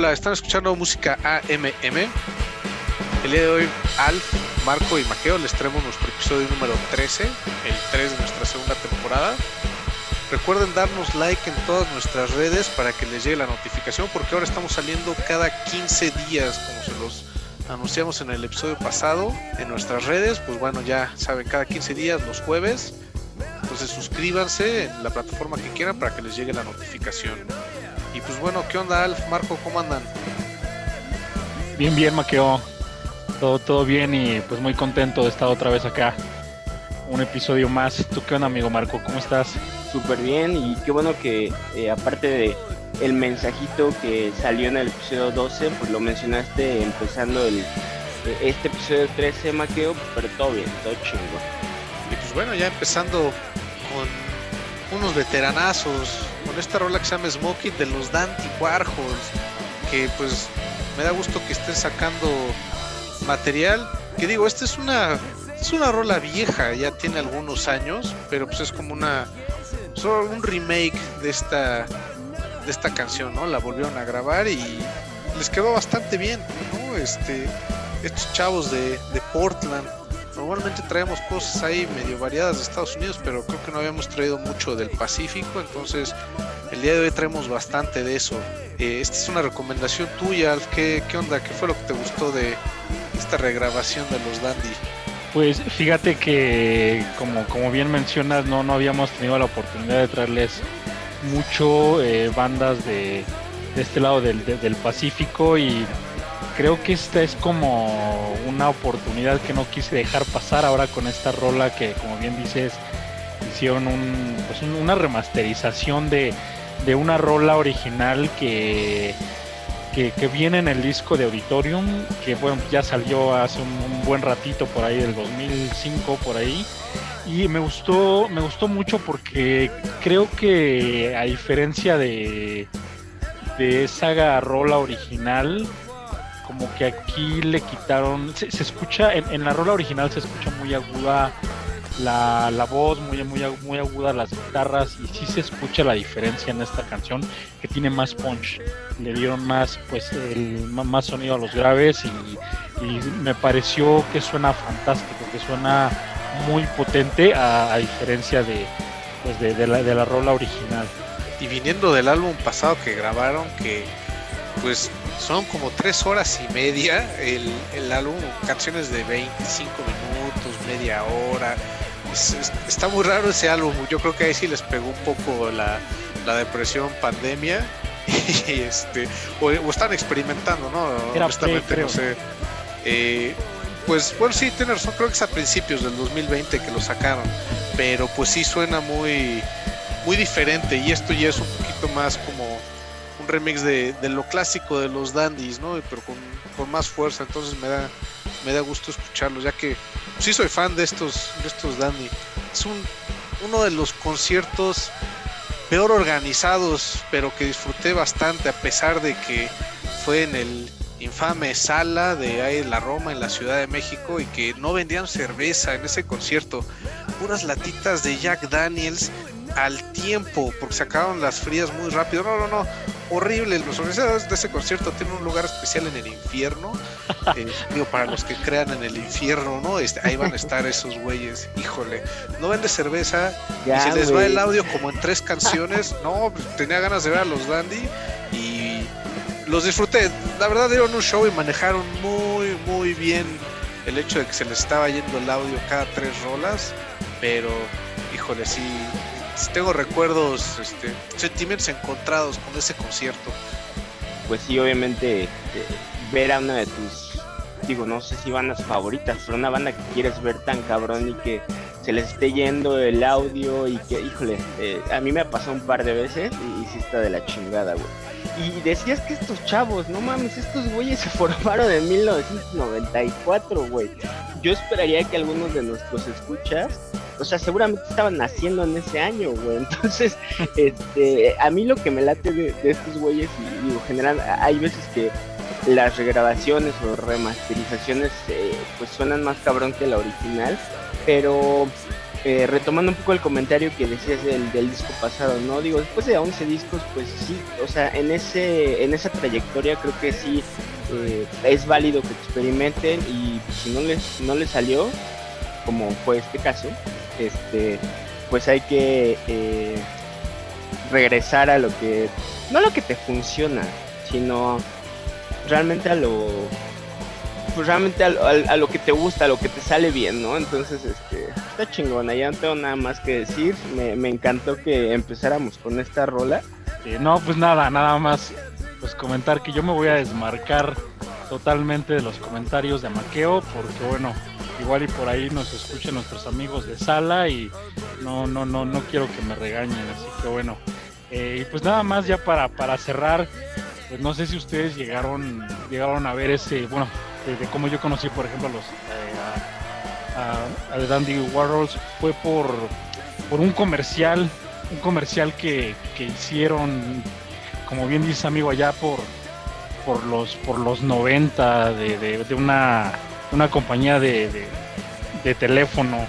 Hola, están escuchando música AMM. El día de hoy, Alf, Marco y Maqueo les traemos nuestro episodio número 13, el 3 de nuestra segunda temporada. Recuerden darnos like en todas nuestras redes para que les llegue la notificación, porque ahora estamos saliendo cada 15 días, como se los anunciamos en el episodio pasado, en nuestras redes. Pues bueno, ya saben, cada 15 días, los jueves. Entonces suscríbanse en la plataforma que quieran para que les llegue la notificación. Y pues bueno, ¿qué onda Alf, Marco? ¿Cómo andan? Bien, bien, Maqueo. Todo, todo bien y pues muy contento de estar otra vez acá. Un episodio más. ¿Tú qué onda, amigo Marco? ¿Cómo estás? Súper bien y qué bueno que eh, aparte de el mensajito que salió en el episodio 12, pues lo mencionaste empezando el este episodio 13, Maqueo, pero todo bien, todo chingo. Y pues bueno, ya empezando con unos veteranazos, con esta rola que se llama Smokey de los Dante Warhols, que pues me da gusto que estén sacando material. Que digo, esta es una es una rola vieja, ya tiene algunos años, pero pues es como una solo un remake de esta de esta canción, ¿no? La volvieron a grabar y les quedó bastante bien, ¿no? Este estos chavos de, de Portland normalmente traemos cosas ahí medio variadas de Estados Unidos, pero creo que no habíamos traído mucho del Pacífico, entonces el día de hoy traemos bastante de eso. Eh, esta es una recomendación tuya. ¿Qué, ¿Qué onda? ¿Qué fue lo que te gustó de esta regrabación de los Dandy? Pues fíjate que como, como bien mencionas, no, no habíamos tenido la oportunidad de traerles mucho eh, bandas de, de, este lado del, de, del Pacífico y creo que esta es como una oportunidad que no quise dejar pasar ahora con esta rola que como bien dices hicieron un, pues una remasterización de, de, una rola original que, que, viene en el disco de Auditorium que bueno ya salió hace un, un, buen ratito por ahí del 2005 por ahí. Y me gustó me gustó mucho porque creo que a diferencia de de esa rola original como que aquí le quitaron, se, se escucha, en, en, la rola original se escucha muy aguda la, la, voz, muy, muy, muy aguda las guitarras y sí se escucha la diferencia en esta canción que tiene más punch, le dieron más, pues, el, más sonido a los graves y, y me pareció que suena fantástico, que suena muy potente a, a diferencia de, pues de, de, la, de la rola original. Y viniendo del álbum pasado que grabaron, que pues son como tres horas y media el, el álbum, canciones de 25 minutos, media hora. Es, es, está muy raro ese álbum, yo creo que ahí sí les pegó un poco la, la depresión pandemia. Y este, o, o, están experimentando, ¿no? Era Honestamente, no sé. Eh, pues bueno, sí, tiene razón, creo que es a principios del 2020 que lo sacaron, pero pues sí suena muy, muy diferente y esto ya es un poquito más como remix de, lo clásico de los dandies, ¿no? Pero con, con, más fuerza, entonces me da, me da gusto escucharlos, ya que sí soy fan de estos, de estos dandy. Es un, uno de los conciertos peor organizados, pero que disfruté bastante, a pesar de que fue en el infame sala de ahí la Roma en la Ciudad de México y que no vendían cerveza en ese concierto, puras latitas de Jack Daniels al tiempo, porque se acabaron las frías muy rápido. No, no, no, horrible. Los organizadores de ese concierto tienen un lugar especial en el infierno. Eh, digo, para los que crean en el infierno, ¿no? Este, ahí van a estar esos güeyes. Híjole, no vende cerveza. Ya, y se les va el audio como en tres canciones. No, tenía ganas de ver a los Dandy y los disfruté. La verdad, dieron un show y manejaron muy, muy bien el hecho de que se les estaba yendo el audio cada tres rolas. Pero, híjole, sí, tengo recuerdos, este, sentimientos encontrados con ese concierto. Pues sí, obviamente, eh, ver a una de tus, digo, no sé si bandas favoritas, pero una banda que quieres ver tan cabrón y que se les esté yendo el audio y que, híjole, eh, a mí me ha pasado un par de veces y sí está de la chingada, güey. Y decías que estos chavos, no mames, estos güeyes se formaron en 1994, güey. Yo esperaría que algunos de nuestros escuchas o sea, seguramente estaban naciendo en ese año, güey. Entonces, este, a mí lo que me late de, estos güeyes, y digo, general, hay veces que las regrabaciones o remasterizaciones, eh, pues suenan más cabrón que la original, pero eh, retomando un poco el comentario que decías del, disco pasado, ¿no? Digo, después de 11 discos, pues sí, o sea, en, ese, en esa trayectoria creo que sí eh, es válido que experimenten y si no les, no les salió, como fue este caso, este, pues hay que eh, regresar a lo que, no lo que te funciona, sino realmente a lo pues realmente a, lo que te gusta, a lo que te sale bien, ¿no? Entonces, este, está chingona, ya no tengo nada más que decir. Me, encantó que empezáramos con esta rola. no, pues nada, nada más pues comentar que yo me voy a desmarcar totalmente de los comentarios de Maqueo, porque bueno, igual y por ahí nos escuchen nuestros amigos de sala y no, no, no, no quiero que me regañen, así que bueno. Eh, y pues nada más ya para, para cerrar, pues no sé si ustedes llegaron, llegaron a ver ese, bueno, de, cómo yo conocí, por ejemplo, a los eh, a, Dandy Warhols fue por, por un comercial, un comercial que, hicieron, como bien dice amigo, allá por, por los por los 90 de, de, una, una compañía de, de teléfono.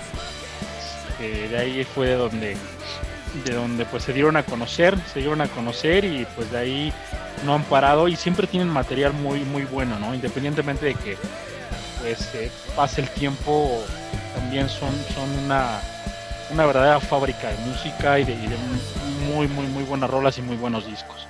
Este, de ahí fue de donde de donde pues se dieron a conocer, se dieron a conocer y pues de ahí no han parado y siempre tienen material muy muy bueno, ¿no? Independientemente de que pues eh, pase el tiempo, también son, son una, una verdadera fábrica de música y de, muy muy muy buenas rolas y muy buenos discos.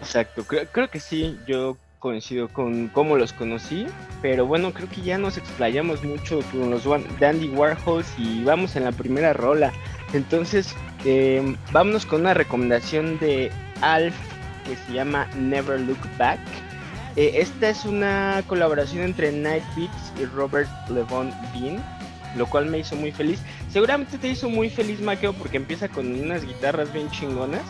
Exacto, creo, creo que sí, yo coincido con cómo los conocí, pero bueno, creo que ya nos explayamos mucho con los Dandy Warhols y vamos en la primera rola. Entonces, eh, vámonos con una recomendación de Alf que se llama Never Look Back. Eh, esta es una colaboración entre Night Beats y Robert Levon Bean, lo cual me hizo muy feliz. Seguramente te hizo muy feliz, Maqueo, porque empieza con unas guitarras bien chingonas.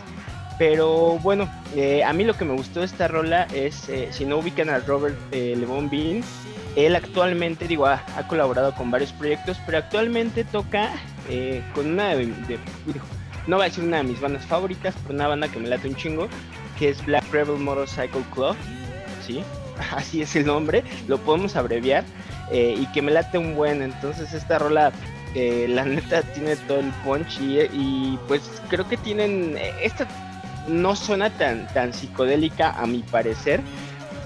Pero bueno, eh, a mí lo que me gustó de esta rola es, eh, si no ubican a Robert Levon Bean, él actualmente, digo, ha, colaborado con varios proyectos, pero actualmente toca con una de, no va a decir una de mis bandas favoritas, pero una banda que me late un chingo, que es Black Rebel Motorcycle Club, ¿sí? Así es el nombre, lo podemos abreviar, eh, y que me late un buen, entonces esta rola, eh, la neta, tiene todo el punch, y, pues creo que tienen, esta no suena tan, tan psicodélica a mi parecer,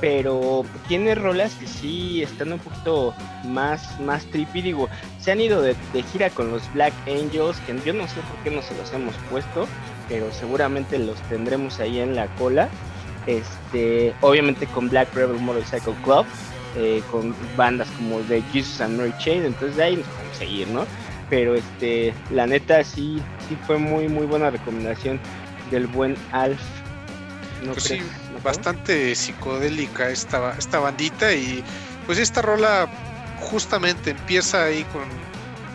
pero tiene rolas que sí están un poquito más, más trippy. Digo, se han ido de, de, gira con los Black Angels, que yo no sé por qué no se los hemos puesto pero seguramente los tendremos ahí en la cola. Este, obviamente con Black Rebel Motorcycle Club, eh, con bandas como The Jesus and Mary Chain, entonces de ahí nos podemos seguir, ¿no? Pero este, la neta sí, sí fue muy muy buena recomendación del buen Alf. pues sí, bastante psicodélica esta, esta bandita y pues esta rola justamente empieza ahí con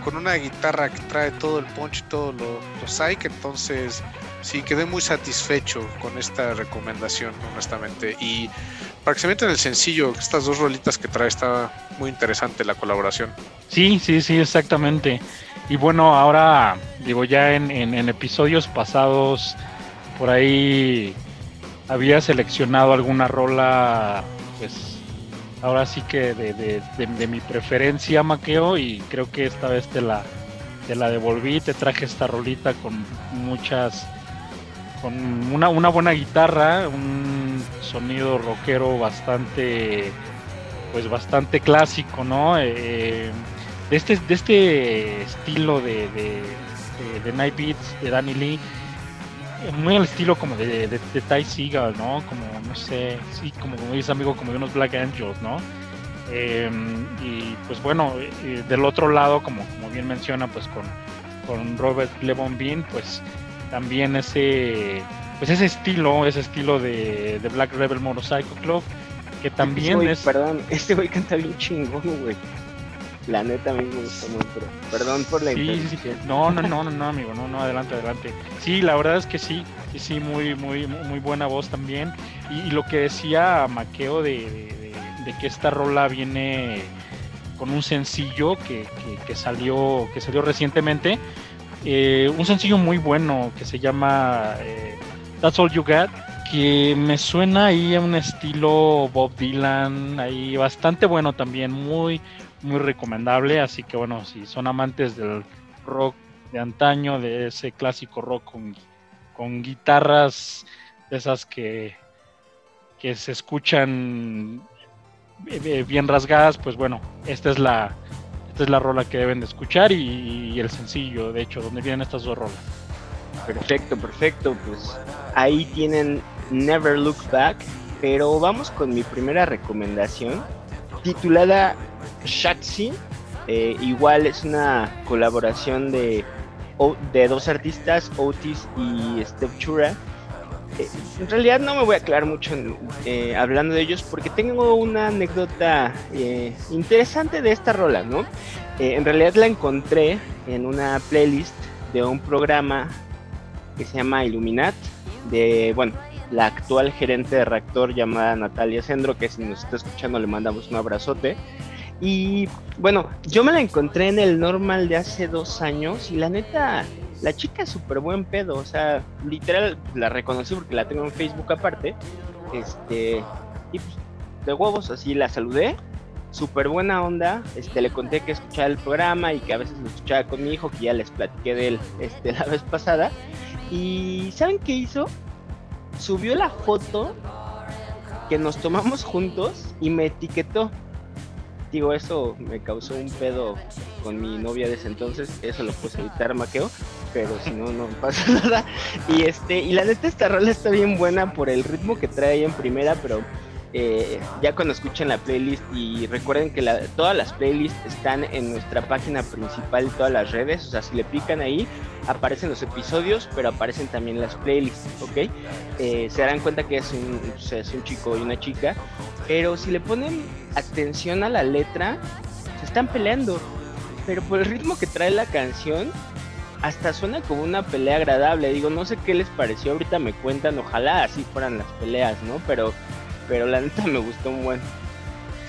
con una guitarra que trae todo el punch y todo lo, psych, entonces sí quedé muy satisfecho con esta recomendación, honestamente. Y para que se metan el sencillo, estas dos rolitas que trae, está muy interesante la colaboración. Sí, sí, sí, exactamente. Y bueno, ahora, digo, ya en, en episodios pasados, por ahí había seleccionado alguna rola, pues ahora sí que de, mi preferencia, Maqueo, y creo que esta vez te la, te la devolví, te traje esta rolita con muchas, con una, una buena guitarra, un sonido rockero bastante, pues bastante clásico, ¿no? Eh, de, este, de este estilo de, de, de Night Beats de Danny Lee muy al estilo como de, de, Ty Seagal, ¿no? Como, no sé, sí, como, como dice amigo, como de unos Black Angels, ¿no? Em, y pues bueno, eh, del otro lado, como, como bien menciona, pues con, con Robert Levon Bean, pues también ese, pues ese estilo, ese estilo de, de Black Rebel Motorcycle Club, que también es... Perdón, este güey canta bien chingón, güey. La neta a mí me gusta mucho. Perdón por la sí, sí, No, no, no, no, amigo, no, no, adelante, adelante. Sí, la verdad es que sí, sí, sí, muy, muy, muy buena voz también. Y, lo que decía Maqueo de, que esta rola viene con un sencillo que, que, salió, que salió recientemente. Eh, un sencillo muy bueno que se llama eh, That's All You Got que me suena ahí a un estilo Bob Dylan, ahí bastante bueno también, muy, muy recomendable. Así que bueno, si son amantes del rock de antaño, de ese clásico rock con, con guitarras de esas que, que se escuchan eh, eh, bien rasgadas, pues bueno, esta es la, esta es la rola que deben de escuchar y, el sencillo, de hecho, donde vienen estas dos rolas. Perfecto, perfecto, pues ahí tienen Never Look Back, pero vamos con mi primera recomendación, titulada Shatsi, eh, igual es una colaboración de, de dos artistas, Otis y Steph Chura en realidad no me voy a aclarar mucho eh, hablando de ellos porque tengo una anécdota eh, interesante de esta rola, ¿no? Eh, en realidad la encontré en una playlist de un programa que se llama Illuminat, de, bueno, la actual gerente de reactor llamada Natalia Sendro, que si nos está escuchando le mandamos un abrazote. Y bueno, yo me la encontré en el normal de hace dos años y la neta la chica es súper buen pedo, o sea, literal la reconocí porque la tengo en Facebook aparte. Este, y pues, de huevos, así la saludé. Súper buena onda. Este, le conté que escuchaba el programa y que a veces lo escuchaba con mi hijo, que ya les platiqué de él este, la vez pasada. Y ¿saben qué hizo? Subió la foto que nos tomamos juntos y me etiquetó. Digo, eso me causó un pedo con mi novia de ese entonces, eso lo puse evitar, maqueo, pero si no, no pasa nada. Y este, y la neta esta rola está bien buena por el ritmo que trae en primera, pero eh, ya cuando escuchen la playlist y recuerden que todas las playlists están en nuestra página principal, todas las redes, o sea, si le pican ahí, aparecen los episodios, pero aparecen también las playlists, ¿ok? Eh, se darán cuenta que es un, es un chico y una chica, pero si le ponen atención a la letra, se están peleando, pero por el ritmo que trae la canción, hasta suena como una pelea agradable. Digo, no sé qué les pareció, ahorita me cuentan, ojalá así fueran las peleas, ¿no? Pero pero la neta me gustó un buen.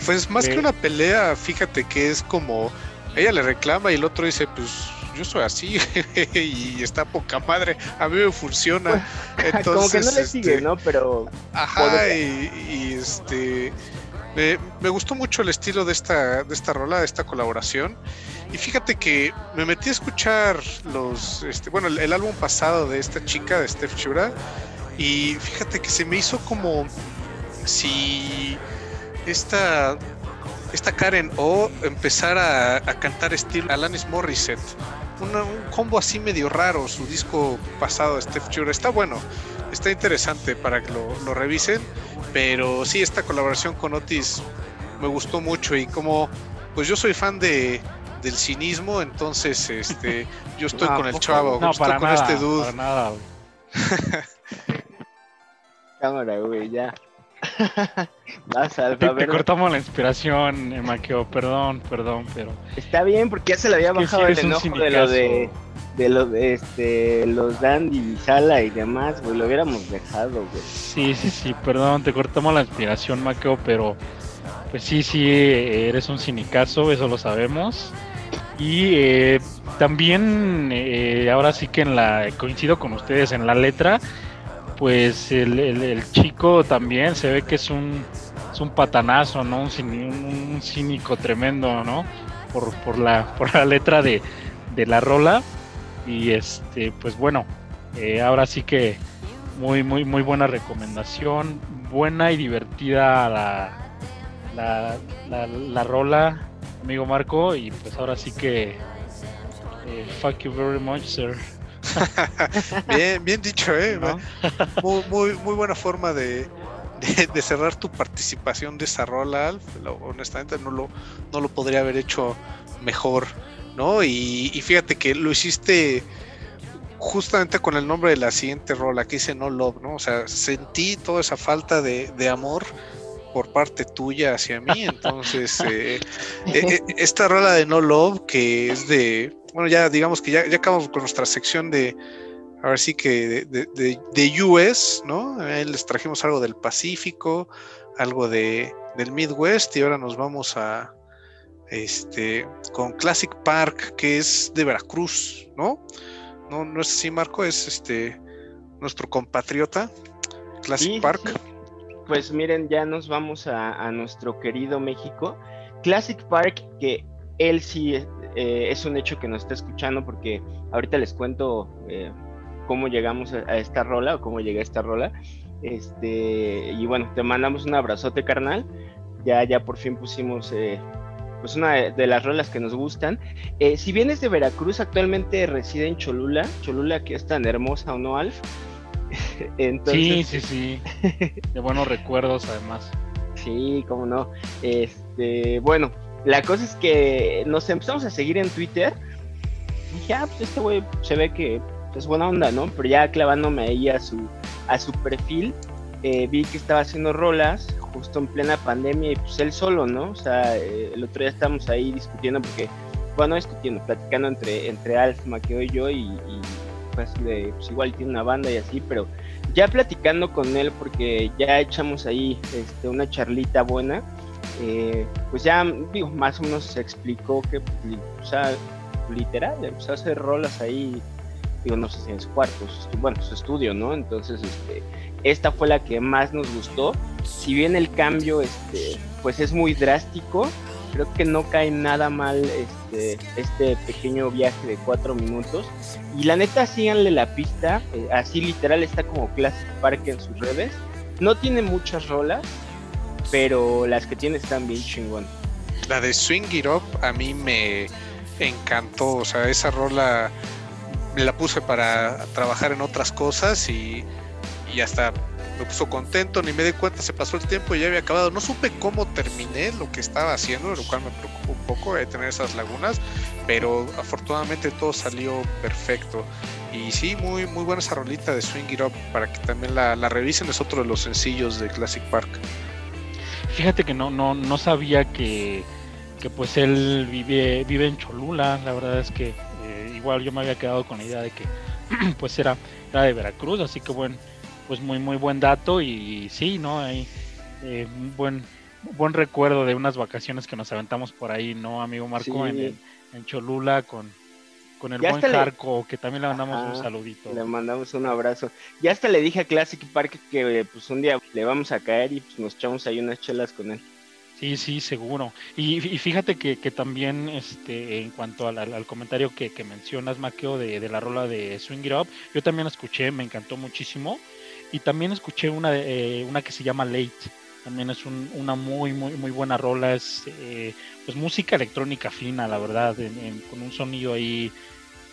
Pues más que una pelea, fíjate que es como ella le reclama y el otro dice, pues yo soy así y está poca madre, a mí me funciona. Entonces, como que no le sigue, este, ¿no? Pero... Ajá, y, este... Me, gustó mucho el estilo de esta, de esta rola, de esta colaboración. Y fíjate que me metí a escuchar los, este, bueno, el, el álbum pasado de esta chica, de Steph Chura, y fíjate que se me hizo como si esta, esta Karen O empezara a, cantar estilo Alanis Morissette. Un combo así medio raro, su disco pasado, Steph Chure, está bueno, está interesante para que lo, revisen, pero sí, esta colaboración con Otis me gustó mucho y como, pues yo soy fan de, del cinismo, entonces este, yo estoy con el chavo, no, estoy con este dude. Para nada, Cámara, güey, ya. te, cortamos la inspiración, Maqueo, perdón, perdón, pero. Está bien, porque ya se le había bajado el enojo de lo de. De lo de este, los Dandy y Sala y demás, güey, lo hubiéramos dejado, güey. Sí, sí, sí, perdón, te cortamos la inspiración, Maqueo, pero pues sí, sí, eres un cinicazo, eso lo sabemos. Y eh, también, eh, ahora sí que en la coincido con ustedes en la letra, pues el, chico también se ve que es un, es un patanazo, ¿no? Un, cínico tremendo, ¿no? Por, por, la, por la letra de, la rola. Y este, pues bueno, eh, ahora sí que muy, muy, muy buena recomendación. Buena y divertida la, la, la, rola, amigo Marco. Y pues ahora sí que eh, fuck you very much, sir. bien, bien dicho, ¿eh? Muy, muy, muy buena forma de, de, cerrar tu participación de esa rola, Alf. honestamente no lo, no lo podría haber hecho mejor, ¿no? Y, fíjate que lo hiciste justamente con el nombre de la siguiente rola que dice No Love, ¿no? O sea, sentí toda esa falta de, de amor por parte tuya hacia mí. Entonces, eh, eh, esta rola de No Love, que es de, bueno, ya digamos que ya, ya acabamos con nuestra sección de, a ver si que de, de, US, ¿no? les trajimos algo del Pacífico, algo de, del Midwest y ahora nos vamos a, este, con Classic Park, que es de Veracruz, ¿no? No, no es así, Marco, es este, nuestro compatriota, Classic Park. Pues miren, ya nos vamos a, a nuestro querido México Classic Park, que él sí eh, es un hecho que nos está escuchando porque ahorita les cuento eh, cómo llegamos a, esta rola o cómo llegué a esta rola. Este, y bueno, te mandamos un abrazote, carnal. Ya, ya por fin pusimos eh, pues una de, las rolas que nos gustan. si vienes de Veracruz, actualmente reside en Cholula. Cholula que es tan hermosa, ¿o no, Alf? sí, sí, sí. De buenos recuerdos, además. Sí, cómo no. Este, bueno, la cosa es que nos empezamos a seguir en Twitter. Y dije, ah, pues este güey se ve que es buena onda, ¿no? Pero ya clavándome ahí a su, a su perfil, eh, vi que estaba haciendo rolas justo en plena pandemia y pues él solo, ¿no? O sea, eh, el otro día estábamos ahí discutiendo porque, bueno, discutiendo, platicando entre, entre Alf, Maqueo y yo y, y pues, de, pues igual tiene una banda y así, pero ya platicando con él porque ya echamos ahí este, una charlita buena eh, pues ya, digo, más o menos se explicó que, o sea, literal, empezó a hacer rolas ahí, digo, no sé si en su cuarto, bueno, su estudio, ¿no? Entonces, este, esta fue la que más nos gustó. Si bien el cambio, este, pues es muy drástico, creo que no cae nada mal este, este pequeño viaje de cuatro minutos. Y la neta, síganle la pista, eh, así literal está como Classic Park en sus redes. No tiene muchas rolas, pero las que tiene están bien chingón. La de Swing It Up a mí me encantó, o sea, esa rola la puse para trabajar en otras cosas y, y hasta me puso contento, ni me di cuenta, se pasó el tiempo y ya había acabado. No supe cómo terminé lo que estaba haciendo, lo cual me preocupó un poco de tener esas lagunas, pero afortunadamente todo salió perfecto. Y sí, muy, muy buena esa rolita de Swing It Up para que también la, la revisen, es otro de los sencillos de Classic Park. Fíjate que no, no, no sabía que, pues él vive, vive en Cholula. La verdad es que eh, igual yo me había quedado con la idea de que pues era, de Veracruz, así que bueno, pues muy muy buen dato y sí, ¿no? Hay eh, buen buen recuerdo de unas vacaciones que nos aventamos por ahí, ¿no, amigo Marco? En, en Cholula con, con el buen Jarco, que también le mandamos un saludito. Le mandamos un abrazo. Ya hasta le dije a Classic Park que pues un día le vamos a caer y pues, nos echamos ahí unas chelas con él. Sí, sí, seguro. Y, fíjate que, también este, en cuanto al, comentario que, mencionas, Maqueo, de, la rola de Swing It Up, yo también la escuché, me encantó muchísimo. Y también escuché una, eh, una que se llama Late. También es una muy, muy, muy buena rola. Es eh, pues música electrónica fina, la verdad, con un sonido ahí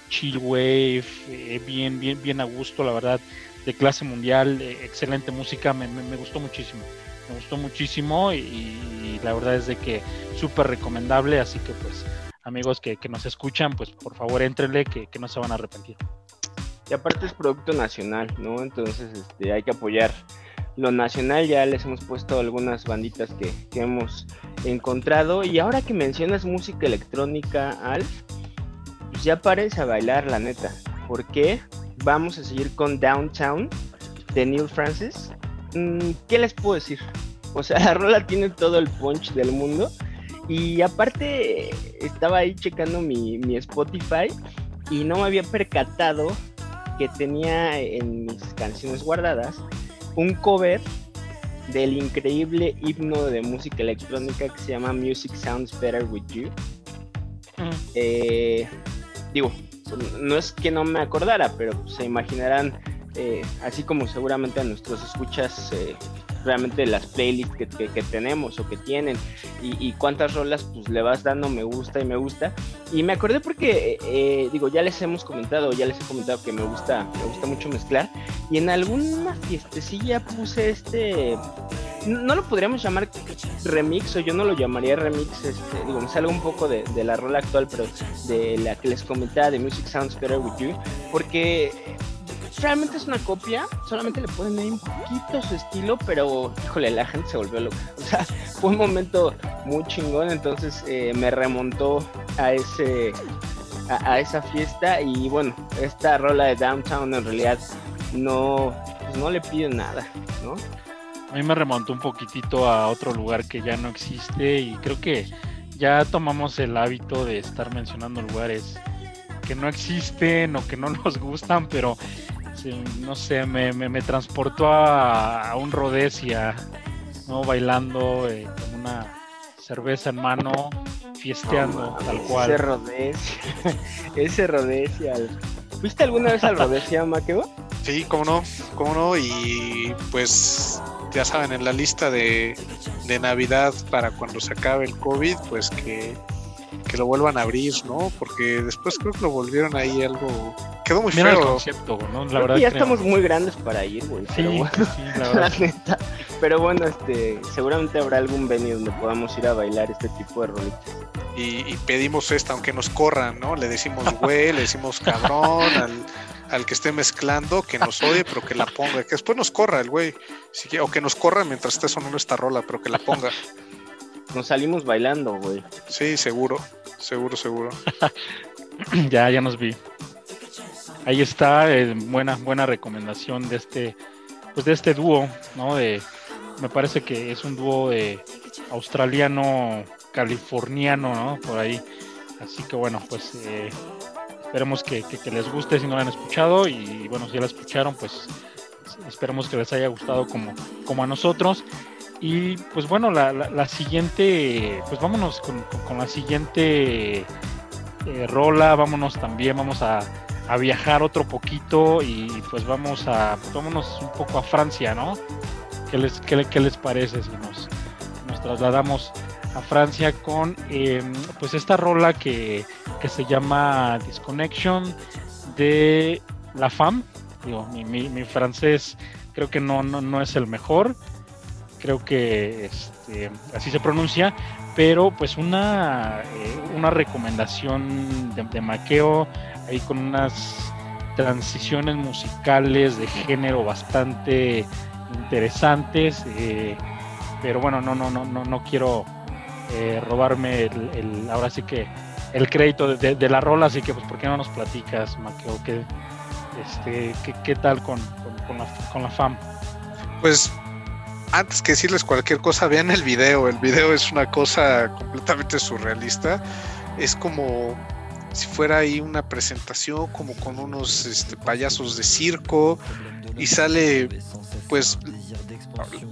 chill wave, eh, bien, bien, bien a gusto, la verdad, de clase mundial, eh, excelente música, me, gustó muchísimo, me gustó muchísimo y, la verdad es de que súper recomendable, así que pues amigos que, nos escuchan, pues por favor entrenle que, no se van a arrepentir. Y aparte es producto nacional, ¿no? Entonces este, hay que apoyar lo nacional, ya les hemos puesto algunas banditas que, que hemos encontrado y ahora que mencionas música electrónica, Alf, pues ya pares a bailar, la neta. Porque vamos a seguir con Downtown de Neil Francis. Mm, ¿Qué les puedo decir? O sea, la rola tiene todo el punch del mundo. Y aparte, estaba ahí checando mi, mi Spotify y no me había percatado que tenía en mis canciones guardadas un cover del increíble himno de música electrónica que se llama Music Sounds Better With You. Mm. Eh, digo, no es que no me acordara, pero se imaginarán, eh, así como seguramente a nuestros escuchas, eh, realmente las playlists que, tenemos o que tienen y, cuántas rolas pues le vas dando me gusta y me gusta. Y me acordé porque, eh, digo, ya les hemos comentado, ya les he comentado que me gusta, me gusta mucho mezclar y en alguna fiestecilla puse este no lo podríamos llamar remix o yo no lo llamaría remix, este, digo, me salgo un poco de, la rola actual, pero de la que les comentaba de Music Sounds Better With You, porque realmente es una copia, solamente le ponen ahí un poquito su estilo, pero híjole, la gente se volvió loca. O sea, fue un momento muy chingón, entonces eh, me remontó a ese a, esa fiesta y bueno, esta rola de Downtown en realidad no, pues no le pide nada, ¿no? A mí me remontó un poquitito a otro lugar que ya no existe y creo que ya tomamos el hábito de estar mencionando lugares que no existen o que no nos gustan, pero no sé, me, me, transportó a, un Rhodesia, ¿no? Bailando eh, con una cerveza en mano, fiesteando, tal Ese cual. Rodesia. Ese Rodesia. ¿Fuiste alguna vez al Rodesia, Maqueo? Sí, cómo no, cómo no, y pues ya saben, en la lista de, de Navidad para cuando se acabe el COVID, pues que, que lo vuelvan a abrir, ¿no? Porque después creo que lo volvieron ahí algo... Quedó muy Mira el feo. concepto, ¿no? La verdad que ya creo- estamos muy grandes para ir, güey. Sí, pero bueno, sí, la la verdad. neta. Pero bueno, este, seguramente habrá algún venue donde podamos ir a bailar este tipo de rolitas. y, y pedimos esta, aunque nos corran, ¿no? Le decimos güey, le decimos cabrón al, al que esté mezclando, que nos odie, pero que la ponga, que después nos corra el güey, si o que nos corra mientras esté sonando esta rola, pero que la ponga. Nos salimos bailando, güey. Sí, seguro, seguro, seguro. ya, ya nos vi. Ahí está, eh, buena, buena recomendación de este, pues de este dúo, ¿no? De, me parece que es un dúo de australiano, californiano, ¿no? Por ahí. Así que bueno, pues eh, esperemos que, les guste si no lo han escuchado y bueno, si ya la escucharon, pues esperemos que les haya gustado como, como a nosotros. Y pues bueno, la, la- siguiente, pues vámonos con, con- con la siguiente eh, rola, vámonos también, vamos a, a viajar otro poquito y pues vamos a, pues vámonos un poco a Francia, ¿no? ¿Qué les, qué, le- qué les parece si nos, nos trasladamos a Francia con eh, pues esta rola que, que se llama Disconnection de La Femme? Digo, mi, mi- mi francés creo que no, no, no es el mejor, creo que este, así se pronuncia, pero pues una, eh, una recomendación de, de Maqueo ahí con unas transiciones musicales de género bastante interesantes, eh, pero bueno, no, no, no, no, no quiero eh, robarme el, ahora sí que el crédito de, la rola, así que pues ¿por qué no nos platicas, Maqueo? ¿Qué, este, qué tal con, con, con la, con la fam? Pues antes que decirles cualquier cosa, vean el video. El video es una cosa completamente surrealista. Es como si fuera ahí una presentación, como con unos este, payasos de circo. Y sale, pues,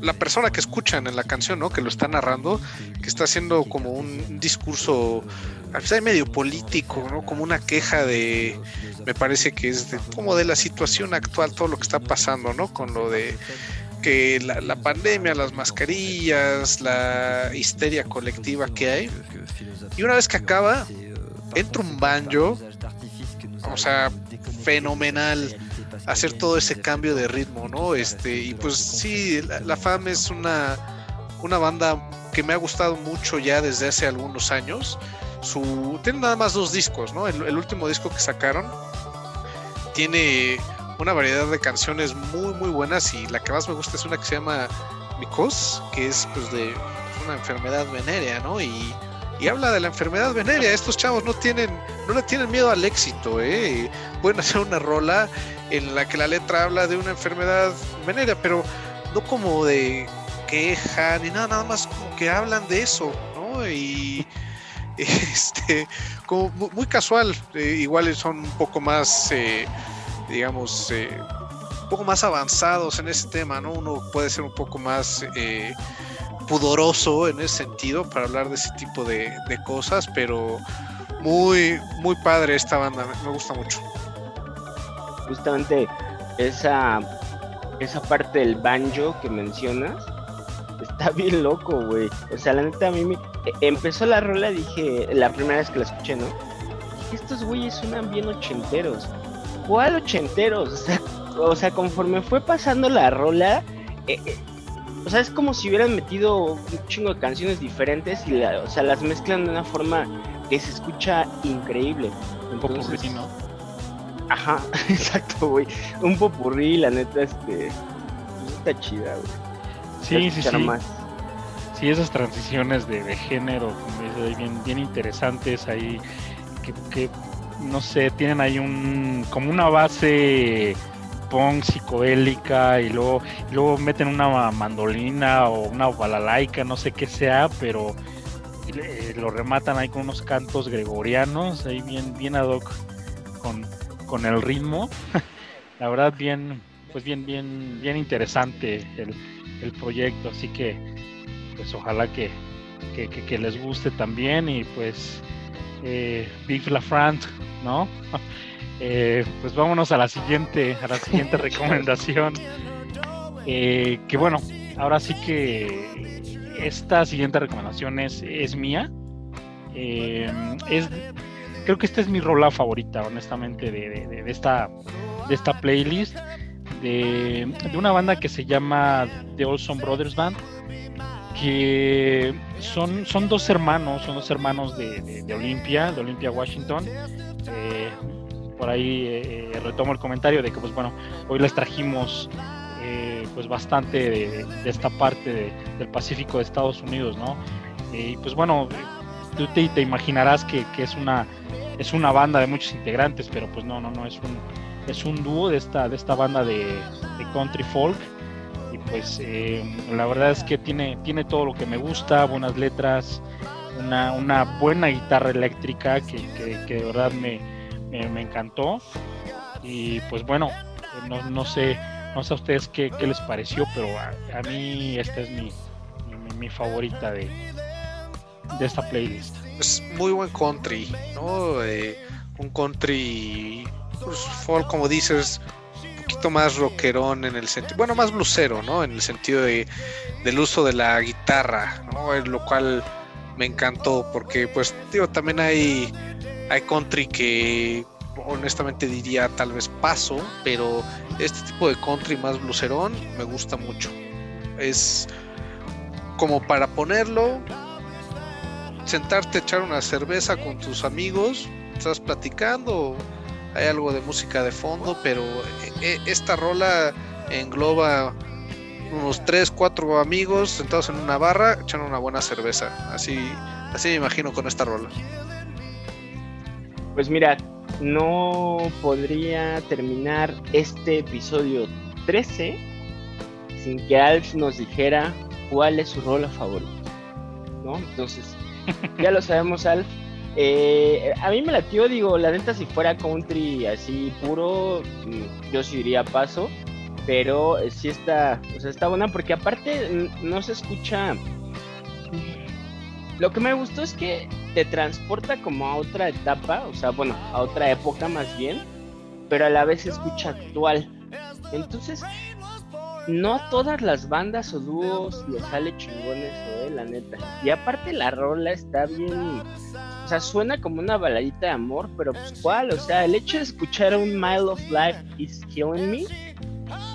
la persona que escuchan en la canción, ¿no? Que lo está narrando, que está haciendo como un discurso, a veces medio político, ¿no? Como una queja de, me parece que es de, como de la situación actual, todo lo que está pasando, ¿no? Con lo de que la, la pandemia, las mascarillas, la histeria colectiva que hay. Y una vez que acaba, entra un banjo, o sea, fenomenal hacer todo ese cambio de ritmo, ¿no? Este, y pues sí, la, FAM es una, una banda que me ha gustado mucho ya desde hace algunos años. Su, tiene nada más dos discos, ¿no? El, el último disco que sacaron tiene una variedad de canciones muy muy buenas y la que más me gusta es una que se llama Micos, que es pues de una enfermedad venérea, ¿no? Y, y habla de la enfermedad venérea. Estos chavos no tienen, no le tienen miedo al éxito, ¿eh? Pueden hacer una rola en la que la letra habla de una enfermedad venérea, pero no como de queja ni nada, nada más como que hablan de eso, ¿no? Y este, como mu- muy casual, eh, igual son un poco más, eh, digamos, eh, un poco más avanzados en ese tema, ¿no? Uno puede ser un poco más pudoroso en ese sentido para hablar de ese tipo de, cosas, pero muy, muy padre esta banda, me, gusta mucho. Justamente esa, esa parte del banjo que mencionas está bien loco, güey. O sea, la neta a mí me... Empezó la rola, dije, la primera vez que la escuché, ¿no? Estos güeyes suenan bien ochenteros. ¿Cuál ochenteros? O sea, conforme fue pasando la rola, eh, eh, o sea, es como si hubieran metido un chingo de canciones diferentes y la- o sea, las mezclan de una forma que se escucha increíble. Un poco Entonces, ¿no? Ajá, exacto, güey. Un popurrí, la neta, este. está chida, güey. Sí, sí, sí. más. Sí, esas transiciones de, de género, bien, bien interesantes ahí, que, que, no sé, tienen ahí un, como una base punk y luego, luego meten una mandolina o una balalaika, no sé qué sea, pero lo rematan ahí con unos cantos gregorianos, ahí bien, bien ad hoc con, con el ritmo. La verdad, bien, pues bien, bien, bien interesante el, el proyecto, así que pues ojalá que que, les guste también y pues eh, Big LaFrant, ¿no? Eh, pues vámonos a la siguiente, a la siguiente recomendación. Eh, que bueno, ahora sí que esta siguiente recomendación es, es mía. es, creo que esta es mi rola favorita, honestamente, de, esta, de esta playlist. De, de, una banda que se llama The Olson Brothers Band que son, son dos hermanos, son dos hermanos de, de, Olimpia, de Olimpia Washington. Eh, por ahí eh, retomo el comentario de que pues bueno, hoy les trajimos eh, pues bastante de, esta parte del Pacífico de Estados Unidos, ¿no? Y pues bueno, tú te, imaginarás que, es una es una banda de muchos integrantes, pero pues no, no, no, es un es un dúo de esta, de esta banda de, de country folk pues eh, la verdad es que tiene, tiene todo lo que me gusta, buenas letras, una, una buena guitarra eléctrica que, que, de verdad me, me, encantó. Y pues bueno, no, no, sé, no sé a ustedes qué, qué les pareció, pero a, mí esta es mi, mi, favorita de, de esta playlist. Es muy buen country, ¿no? Eh, un country pues, como dices, poquito más rockerón en el sentido, bueno, más blusero, ¿no? En el sentido de, del uso de la guitarra, ¿no? Lo cual me encantó porque, pues, digo, también hay, hay country que honestamente diría tal vez paso, pero este tipo de country más blucerón me gusta mucho. Es como para ponerlo, sentarte a echar una cerveza con tus amigos, estás platicando, hay algo de música de fondo, pero eh, eh, esta rola engloba unos 3, 4 amigos sentados en una barra echando una buena cerveza. Así, así me imagino con esta rola. Pues mira, no podría terminar este episodio 13 sin que Alf nos dijera cuál es su rola favorita. ¿No? Entonces, ya lo sabemos, Alf. Eh, a mí me latió, digo, la neta, si fuera country así puro, mm, yo sí diría paso, pero sí está, o sea, está buena porque aparte no se escucha. Lo que me gustó es que te transporta como a otra etapa, o sea, bueno, a otra época más bien, pero a la vez se escucha actual. Entonces, no todas las bandas o dúos les sale chingones, eh, la neta. Y aparte la rola está bien o sea, suena como una baladita de amor, pero pues cuál, o sea, el hecho de escuchar un Mile of Life is Killing Me,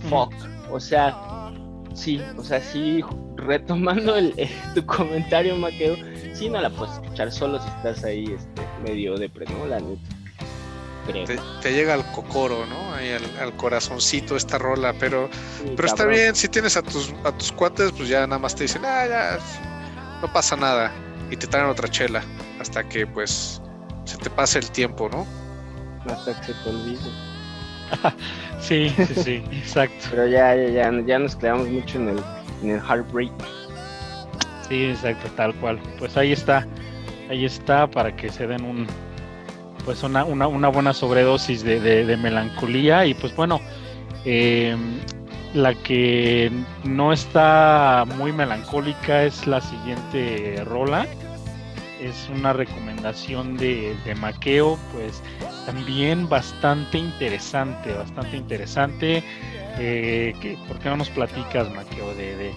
fuck, o sea, sí, o sea, sí, retomando el, tu comentario, Maqueo, sí no la puedes escuchar solo si estás ahí este, medio de ¿no? La neta. Te, llega al cocoro, ¿no? Ahí al, corazoncito esta rola, pero, pero está bien, si tienes a tus, a tus cuates, pues ya nada más te dicen, ah, ya, no pasa nada, y te traen otra chela hasta que pues se te pase el tiempo, ¿no? Hasta que se te olvide. sí, sí, sí, exacto. Pero ya, ya, ya nos quedamos mucho en el, en el heartbreak. Sí, exacto, tal cual. Pues ahí está, ahí está para que se den un, pues una, una, una buena sobredosis de, de, melancolía y pues bueno, eh, la que no está muy melancólica es la siguiente rola es una recomendación de, de Maqueo, pues también bastante interesante, bastante interesante. Eh, ¿Por qué no nos platicas, Maqueo, de,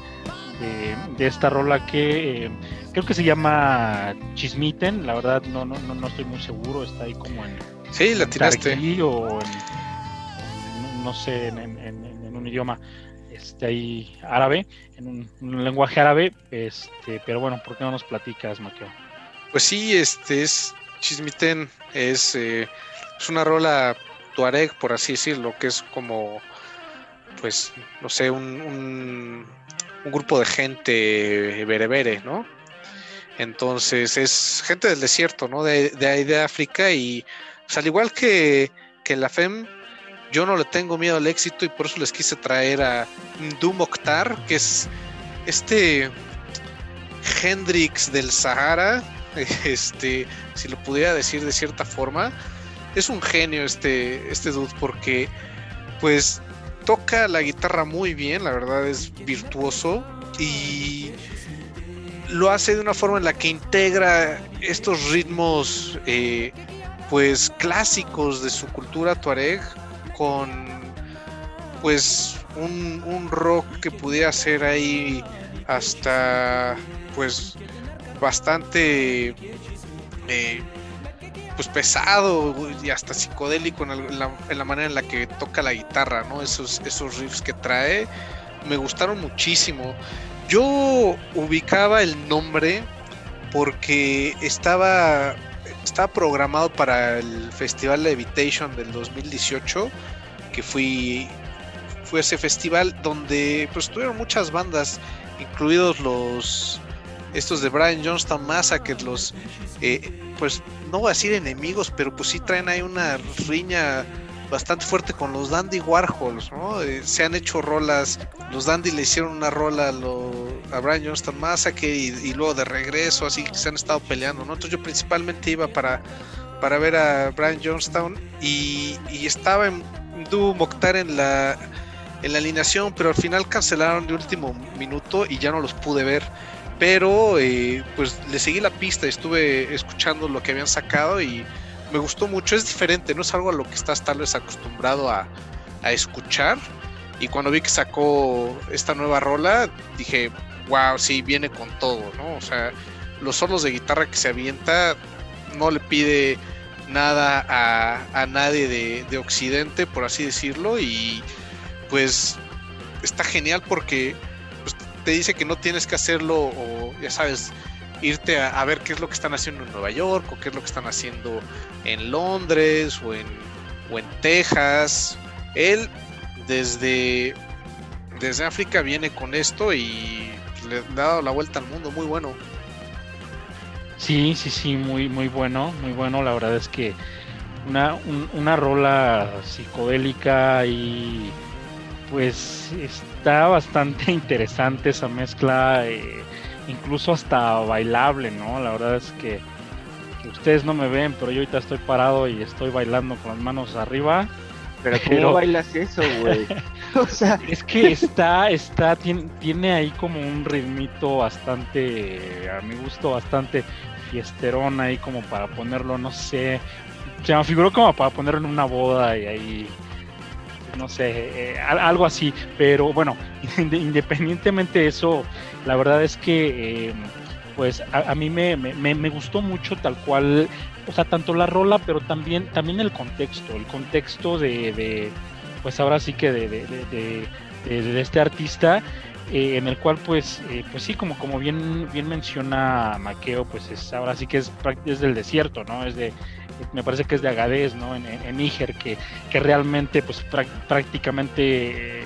de, de, esta rola que eh, creo que se llama Chismiten? La verdad no, no, no, estoy muy seguro, está ahí como en... Sí, la tiraste. o no sé, en, en, un idioma este ahí árabe, en un, un, lenguaje árabe, este, pero bueno, ¿por qué no nos platicas, Maqueo? Pues sí, este es Chismiten, es, eh, es una rola tuareg, por así decirlo, que es como, pues, no sé, un, un, grupo de gente berebere, ¿no? Entonces es gente del desierto, ¿no? De, de, de África y al igual que, que la FEM, yo no le tengo miedo al éxito y por eso les quise traer a Mokhtar, que es este Hendrix del Sahara, este, si lo pudiera decir de cierta forma, es un genio este, este dude porque pues toca la guitarra muy bien, la verdad es virtuoso y lo hace de una forma en la que integra estos ritmos eh, pues clásicos de su cultura tuareg con pues un, rock que pudiera ser ahí hasta pues bastante eh, pues pesado y hasta psicodélico en la, manera en la que toca la guitarra, ¿no? Esos, esos riffs que trae me gustaron muchísimo. Yo ubicaba el nombre porque estaba, estaba programado para el Festival Levitation del 2018, que fui, fue ese festival donde pues tuvieron muchas bandas, incluidos los estos de Brian Johnston Massacre, los eh, pues no voy a decir enemigos, pero pues sí traen ahí una riña bastante fuerte con los Dandy Warhols, ¿no? Eh, se han hecho rolas, los Dandy le hicieron una rola a, Brian Johnston Massacre y, y, luego de regreso, así que se han estado peleando, ¿no? Entonces yo principalmente iba para, para ver a Brian Johnstown y, estaba en Du Mokhtar en la, en la alineación, pero al final cancelaron de último minuto y ya no los pude ver pero eh, pues le seguí la pista, estuve escuchando lo que habían sacado y me gustó mucho. Es diferente, no es algo a lo que estás tal vez acostumbrado a, escuchar. Y cuando vi que sacó esta nueva rola, dije, wow, sí, viene con todo, ¿no? O sea, los solos de guitarra que se avienta no le pide nada a, nadie de, de, Occidente, por así decirlo, y pues está genial porque te dice que no tienes que hacerlo o, ya sabes, irte a, ver qué es lo que están haciendo en Nueva York o qué es lo que están haciendo en Londres o en, o en Texas. Él desde, desde África viene con esto y le ha dado la vuelta al mundo, muy bueno. Sí, sí, sí, muy, muy bueno, muy bueno. La verdad es que una, una rola psicodélica y pues está bastante interesante esa mezcla. Eh, incluso hasta bailable, ¿no? La verdad es que, ustedes no me ven, pero yo ahorita estoy parado y estoy bailando con las manos arriba. Pero ¿cómo bailas eso, güey? o sea, es que está, está, tiene, tiene ahí como un ritmito bastante, a mi gusto, bastante fiesterón ahí como para ponerlo, no sé, se me figuró como para ponerlo en una boda y ahí no sé, eh, algo así. Pero bueno, independientemente de eso, la verdad es que eh, pues a, mí me, me, gustó mucho tal cual, o sea, tanto la rola, pero también, también el contexto, el contexto de, pues ahora sí que de, de este artista. Eh, en el cual pues pues sí como como bien bien menciona Maqueo pues es ahora sí que es, es del desierto no es de me parece que es de Agadez, ¿no? En, Níger, que, que, realmente, pues prácticamente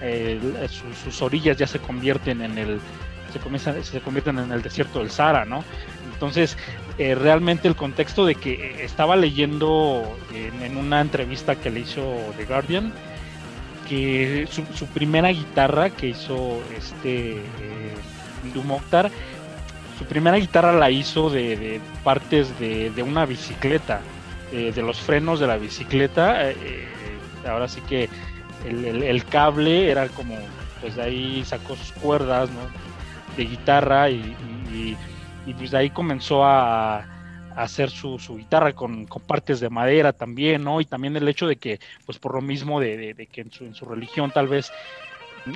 eh, sus, orillas ya se convierten en el, se, comienzan, se convierten en el desierto del Sahara, ¿no? Entonces, eh, realmente el contexto de que estaba leyendo en, una entrevista que le hizo The Guardian, que su, primera guitarra que hizo este eh, su primera guitarra la hizo de, partes de, una bicicleta, de los frenos de la bicicleta. Eh, eh, ahora sí que el, cable era como, pues de ahí sacó sus cuerdas de guitarra y, pues de ahí comenzó a, hacer su, guitarra con, partes de madera también, ¿no? Y también el hecho de que, pues por lo mismo de, que en su, en su religión tal vez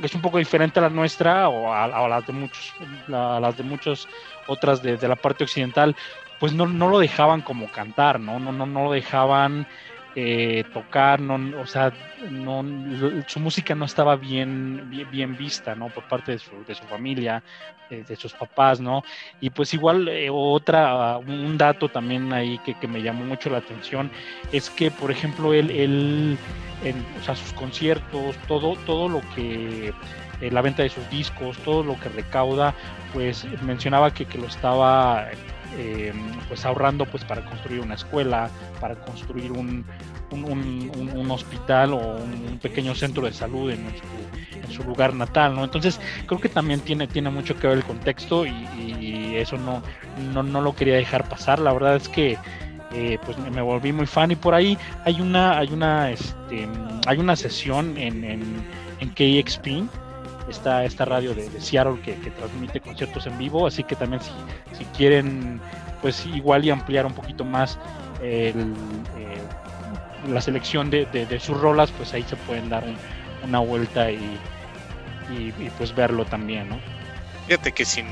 es un poco diferente a la nuestra o a, las de muchos, las de muchas otras de, la parte occidental, pues no, no, lo dejaban como cantar, ¿no? No, no, no lo dejaban eh, tocar, no, o sea, no, su música no estaba bien, bien, vista, ¿no? Por parte de su, de su familia, de, sus papás, ¿no? Y pues igual eh, otra, un dato también ahí que, que, me llamó mucho la atención es que, por ejemplo, él, él en, o sea, sus conciertos, todo, todo lo que eh, la venta de sus discos, todo lo que recauda, pues mencionaba que, que lo estaba eh, pues ahorrando pues para construir una escuela, para construir un, un, hospital o un pequeño centro de salud en su, lugar natal, ¿no? Entonces creo que también tiene, tiene mucho que ver el contexto y, eso no, no, lo quería dejar pasar. La verdad es que eh, pues me, volví muy fan y por ahí hay una, hay una, este, hay una sesión en, en, en KXP está esta radio de, Seattle que, transmite conciertos en vivo, así que también si, si quieren pues igual y ampliar un poquito más eh, la selección de, sus rolas, pues ahí se pueden dar una vuelta y, pues verlo también, ¿no? Fíjate que sin,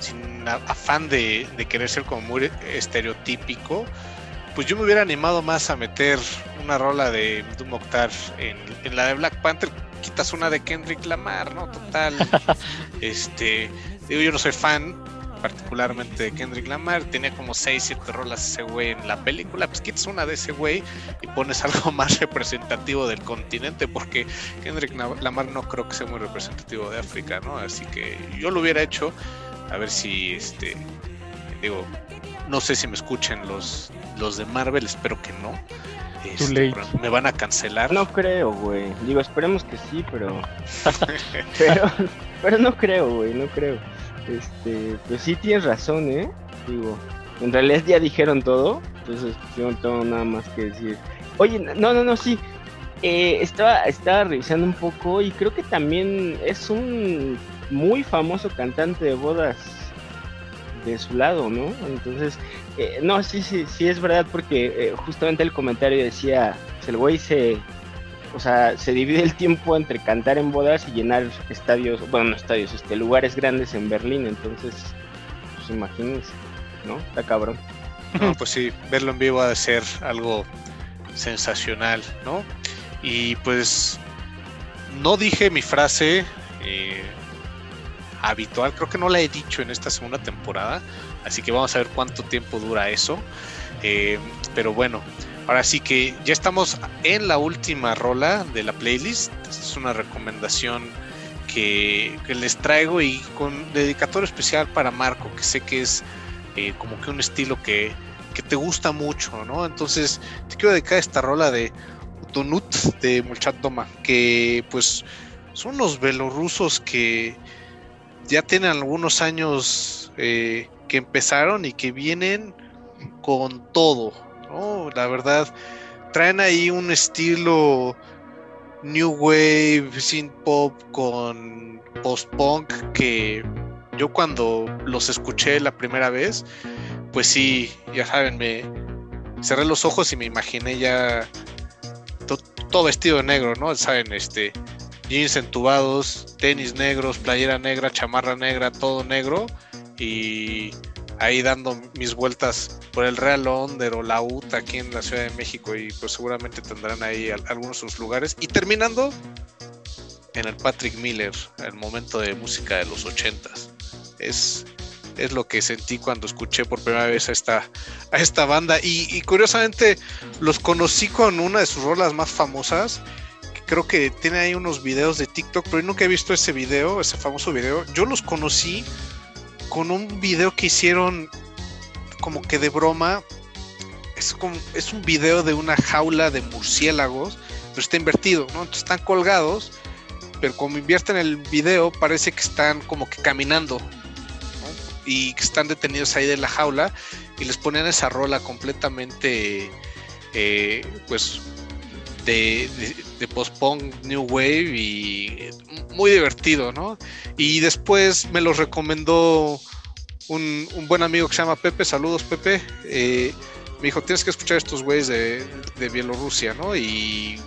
sin afán de, querer ser como muy estereotípico, pues yo me hubiera animado más a meter una rola de Doom Octar en, en la de Black Panther, quitas una de Kendrick Lamar, ¿no? Total. este, digo, yo no soy fan particularmente de Kendrick Lamar, tenía como 6, 7 rolas ese güey en la película, pues quitas una de ese güey y pones algo más representativo del continente, porque Kendrick Lamar no creo que sea muy representativo de África, ¿no? Así que yo lo hubiera hecho, a ver si, este, digo, no sé si me escuchen los, los de Marvel, espero que no. Este, me van a cancelar. No creo, güey. Digo, esperemos que sí, pero. pero, pero no creo, güey, no creo. Este, pues sí tienes razón, ¿eh? Digo, en realidad ya dijeron todo, entonces yo no tengo nada más que decir. Oye, no, no, no, sí. Eh, estaba, estaba revisando un poco y creo que también es un muy famoso cantante de bodas de su lado, ¿no? Entonces, eh, no, sí, sí, sí es verdad porque eh, justamente el comentario decía, el güey se, o sea, se divide el tiempo entre cantar en bodas y llenar estadios, bueno, no estadios, este, lugares grandes en Berlín, entonces, pues imagínense, ¿no? Está cabrón. No, pues sí, verlo en vivo ha de ser algo sensacional, ¿no? Y pues no dije mi frase eh, habitual, creo que no la he dicho en esta segunda temporada, así que vamos a ver cuánto tiempo dura eso. Eh, pero bueno, ahora sí que ya estamos en la última rola de la playlist. Esta es una recomendación que, les traigo y con dedicatorio especial para Marco, que sé que es eh, como que un estilo que, que, te gusta mucho, ¿no? Entonces te quiero dedicar esta rola de Utonut de Mulchat Doma, que pues son unos belorrusos que ya tienen algunos años eh, que empezaron y que vienen con todo, ¿no? La verdad, traen ahí un estilo new wave, synth pop con post-punk que yo cuando los escuché la primera vez, pues sí, ya saben, me cerré los ojos y me imaginé ya todo vestido de negro, ¿no? Saben, este, jeans entubados, tenis negros, playera negra, chamarra negra, todo negro y ahí dando mis vueltas por el Real Onder o la UTA aquí en la Ciudad de México y pues seguramente tendrán ahí algunos de sus lugares y terminando en el Patrick Miller, el momento de música de los ochentas. Es, es lo que sentí cuando escuché por primera vez a esta, a esta banda y, curiosamente los conocí con una de sus rolas más famosas creo que tiene ahí unos videos de TikTok, pero yo nunca he visto ese video, ese famoso video. Yo los conocí con un video que hicieron como que de broma. Es, como, es un video de una jaula de murciélagos, pero está invertido, ¿no? Entonces están colgados, pero como invierten el video, parece que están como que caminando, Y que están detenidos ahí de la jaula y les ponen esa rola completamente, eh, pues, de, de, post-punk New Wave y muy divertido, ¿no? Y después me lo recomendó un, buen amigo que se llama Pepe, saludos Pepe, eh, me dijo, tienes que escuchar estos güeyes de, Bielorrusia, ¿no? Y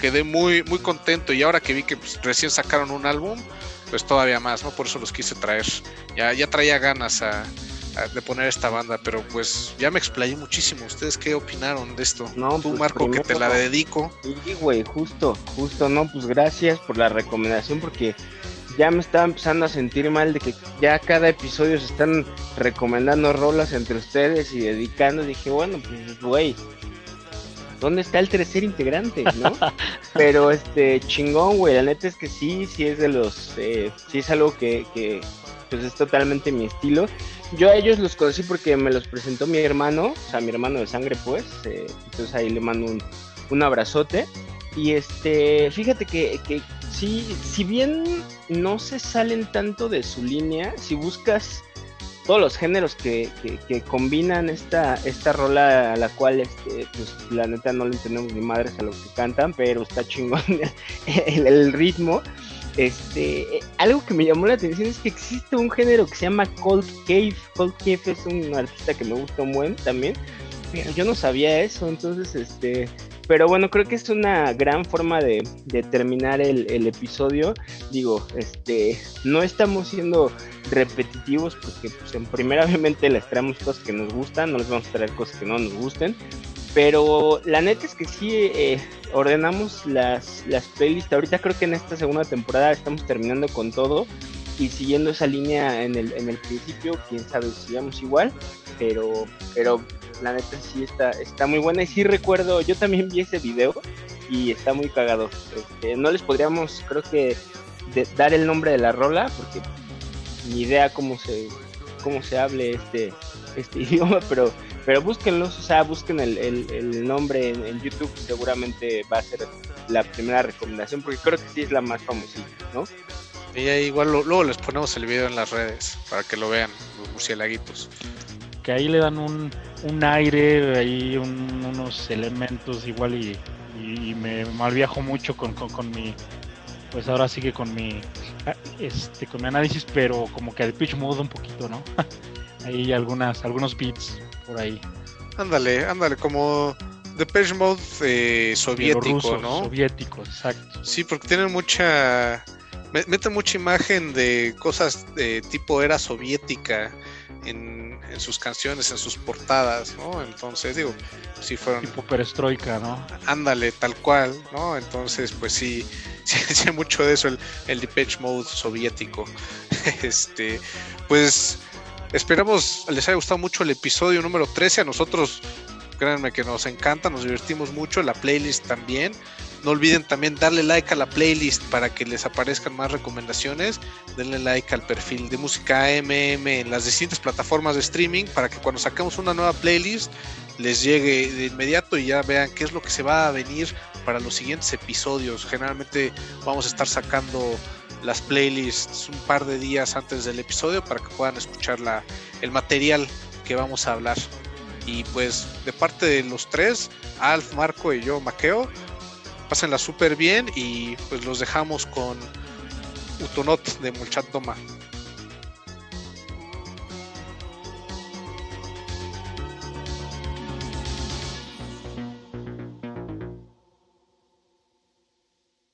quedé muy, muy contento y ahora que vi que pues, recién sacaron un álbum, pues todavía más, ¿no? Por eso los quise traer. Ya, ya traía ganas a, de poner esta banda, pero pues ya me explayé muchísimo. ¿Ustedes qué opinaron de esto? No, Tú, pues, Marco, que te la dedico. Sí, güey, justo, justo, no, pues gracias por la recomendación porque ya me estaba empezando a sentir mal de que ya cada episodio se están recomendando rolas entre ustedes y dedicando. Dije, bueno, pues, güey, ¿dónde está el tercer integrante, no? Pero este, chingón, güey, la neta es que sí, sí es de los, eh, sí es algo que, que, pues es totalmente mi estilo. Yo a ellos los conocí porque me los presentó mi hermano, o sea, mi hermano de sangre, pues. Eh, entonces ahí le mando un, un, abrazote. Y este, fíjate que, que sí, si bien no se salen tanto de su línea, si buscas todos los géneros que, que, combinan esta, esta rola a la cual este, pues la neta no le entendemos ni madres a lo que cantan, pero está chingón el ritmo Este, eh, algo que me llamó la atención es que existe un género que se llama Cold Cave. Cold Cave es un artista que me gusta un buen también. Yo no sabía eso, entonces, este, pero bueno, creo que es una gran forma de, terminar el, episodio. Digo, este, no estamos siendo repetitivos porque, pues, en primera, obviamente les traemos cosas que nos gustan, no les vamos a traer cosas que no nos gusten. Pero la neta es que sí eh, ordenamos las, las playlists. Ahorita creo que en esta segunda temporada estamos terminando con todo y siguiendo esa línea en el, en el principio, quién sabe si sigamos igual, pero, pero la neta sí está, está muy buena y sí recuerdo, yo también vi ese video y está muy cagado. Este, no les podríamos, creo que, dar el nombre de la rola porque ni idea cómo se, cómo se hable este, este idioma, pero pero búsquenlos, o sea, busquen el, el, nombre en, YouTube, seguramente va a ser la primera recomendación, porque creo que sí es la más famosita, ¿no? Y ahí igual luego les ponemos el video en las redes para que lo vean, los murciélaguitos. Que ahí le dan un, un aire, ahí unos elementos igual y, y, me malviajo mucho con, con, mi, pues ahora sí que con mi, este, con mi análisis, pero como que al pitch mode un poquito, ¿no? ahí algunas, algunos beats por ahí. Ándale, ándale, como Depeche Mode eh, soviético, ¿no? Soviético, exacto. Sí, porque tienen mucha. Meten mucha imagen de cosas de tipo era soviética en, en, sus canciones, en sus portadas, ¿no? Entonces, digo, sí fueron. Tipo perestroika, ¿no? Ándale, tal cual, ¿no? Entonces, pues sí, sí, mucho de eso el, el Depeche Mode soviético. este, pues Esperamos les haya gustado mucho el episodio número 13. A nosotros, créanme que nos encanta, nos divertimos mucho. La playlist también. No olviden también darle like a la playlist para que les aparezcan más recomendaciones. Denle like al perfil de música AMM en las distintas plataformas de streaming para que cuando saquemos una nueva playlist les llegue de inmediato y ya vean qué es lo que se va a venir para los siguientes episodios. Generalmente vamos a estar sacando las playlists un par de días antes del episodio para que puedan escuchar la, el material que vamos a hablar. Y pues de parte de los tres, Alf, Marco y yo, Maqueo, pásenla súper bien y pues los dejamos con Utonot de Mulchat Toma.